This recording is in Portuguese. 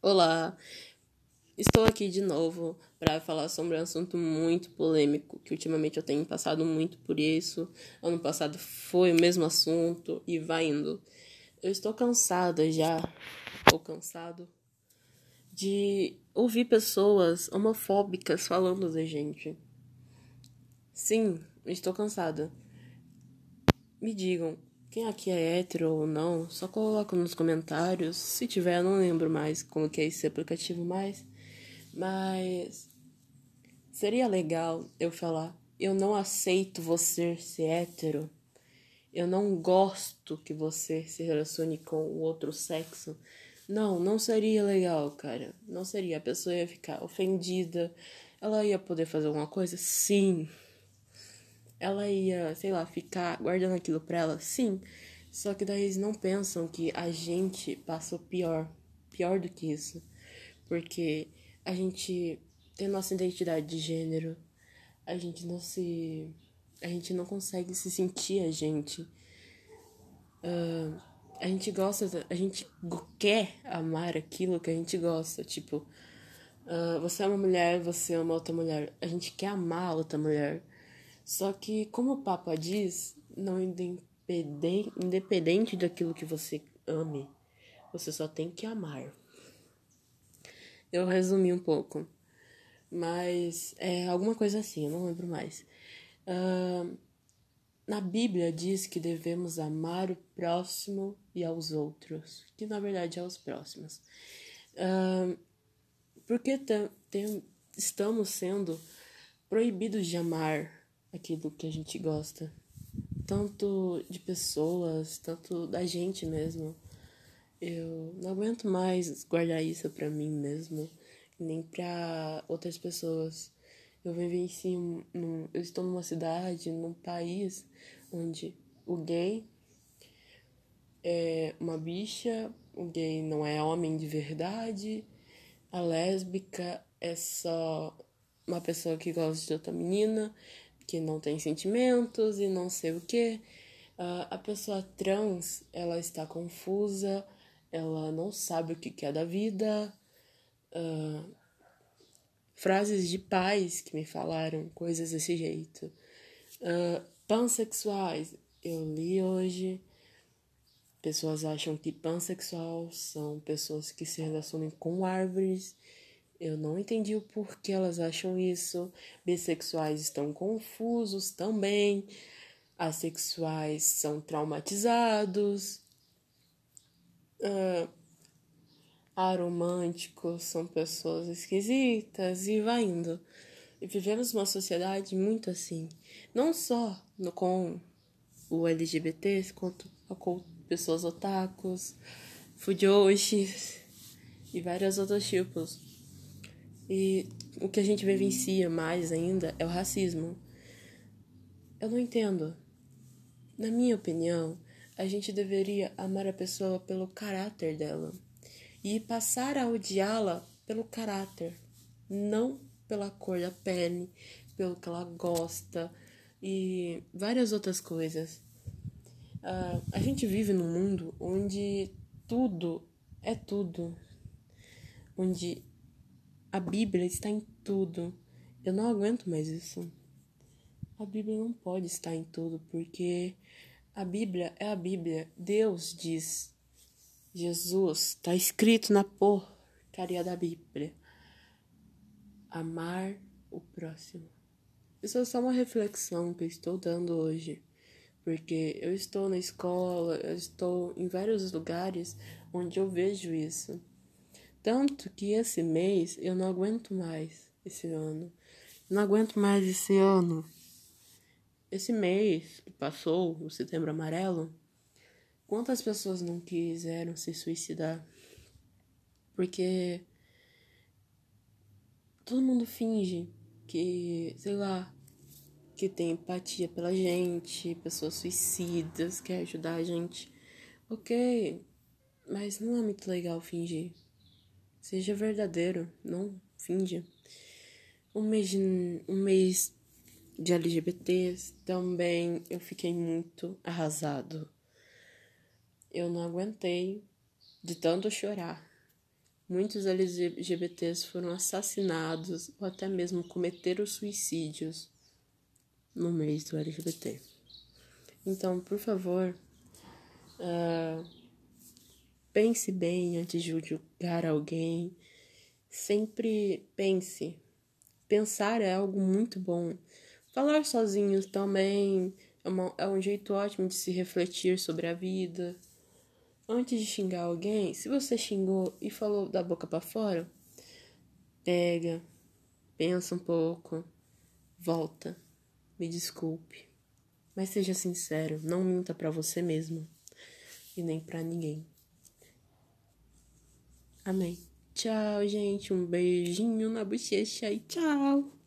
Olá, estou aqui de novo para falar sobre um assunto muito polêmico, que ultimamente eu tenho passado muito por isso. Ano passado foi o mesmo assunto e vai indo. Eu estou cansada já, ou cansado, de ouvir pessoas homofóbicas falando da gente. Sim, estou cansada. Me digam, quem aqui é hétero ou não, só coloca nos comentários. Se tiver, não lembro mais, coloquei esse aplicativo mais. Mas seria legal eu falar: eu não aceito você ser hétero. Eu não gosto que você se relacione com o outro sexo. Não, não seria legal, cara. Não seria. A pessoa ia ficar ofendida. Ela ia poder fazer alguma coisa? Sim ela ia, sei lá, ficar guardando aquilo pra ela? Sim. Só que daí eles não pensam que a gente passou pior. Pior do que isso. Porque a gente tem nossa identidade de gênero. A gente não se. A gente não consegue se sentir a gente. Uh, a gente gosta. A gente quer amar aquilo que a gente gosta. Tipo, uh, você é uma mulher, você ama outra mulher. A gente quer amar outra mulher. Só que, como o Papa diz, não independente daquilo que você ame, você só tem que amar. Eu resumi um pouco, mas é alguma coisa assim, eu não lembro mais. Uh, na Bíblia diz que devemos amar o próximo e aos outros, que na verdade é os próximos. Uh, porque estamos sendo proibidos de amar aquilo que a gente gosta. Tanto de pessoas, tanto da gente mesmo. Eu não aguento mais guardar isso pra mim mesmo, nem pra outras pessoas. Eu vivencio um, num, eu estou numa cidade, num país onde o gay é uma bicha, o gay não é homem de verdade, a lésbica é só uma pessoa que gosta de outra menina, que não tem sentimentos e não sei o que. Uh, a pessoa trans, ela está confusa, ela não sabe o que é da vida. Uh, frases de pais que me falaram coisas desse jeito. Uh, pansexuais, eu li hoje. Pessoas acham que pansexual são pessoas que se relacionam com árvores eu não entendi o porquê elas acham isso. Bissexuais estão confusos também. Assexuais são traumatizados. Uh, aromânticos são pessoas esquisitas e vai indo. E vivemos uma sociedade muito assim. Não só no, com o LGBT, quanto com pessoas otakus, fujoshis e vários outros tipos. E o que a gente vivencia mais ainda é o racismo. Eu não entendo. Na minha opinião, a gente deveria amar a pessoa pelo caráter dela e passar a odiá-la pelo caráter, não pela cor da pele, pelo que ela gosta e várias outras coisas. Uh, a gente vive num mundo onde tudo é tudo, onde a Bíblia está em tudo. Eu não aguento mais isso. A Bíblia não pode estar em tudo, porque a Bíblia é a Bíblia. Deus diz. Jesus está escrito na porcaria da Bíblia. Amar o próximo. Isso é só uma reflexão que eu estou dando hoje. Porque eu estou na escola, eu estou em vários lugares onde eu vejo isso. Tanto que esse mês eu não aguento mais esse ano. Não aguento mais esse ano. Esse mês que passou, o setembro amarelo, quantas pessoas não quiseram se suicidar? Porque todo mundo finge que, sei lá, que tem empatia pela gente, pessoas suicidas, quer ajudar a gente. Ok, mas não é muito legal fingir. Seja verdadeiro, não finge. Um mês um mês de LGBTs também eu fiquei muito arrasado. Eu não aguentei de tanto chorar. Muitos LGBTs foram assassinados ou até mesmo cometeram suicídios no mês do LGBT. Então, por favor, uh, pense bem antes de julgar alguém. Sempre pense. Pensar é algo muito bom. Falar sozinhos também é, uma, é um jeito ótimo de se refletir sobre a vida antes de xingar alguém, se você xingou e falou da boca para fora, pega, pensa um pouco, volta, me desculpe, mas seja sincero, não minta para você mesmo e nem para ninguém. Amém. Tchau, gente. Um beijinho na bochecha e tchau.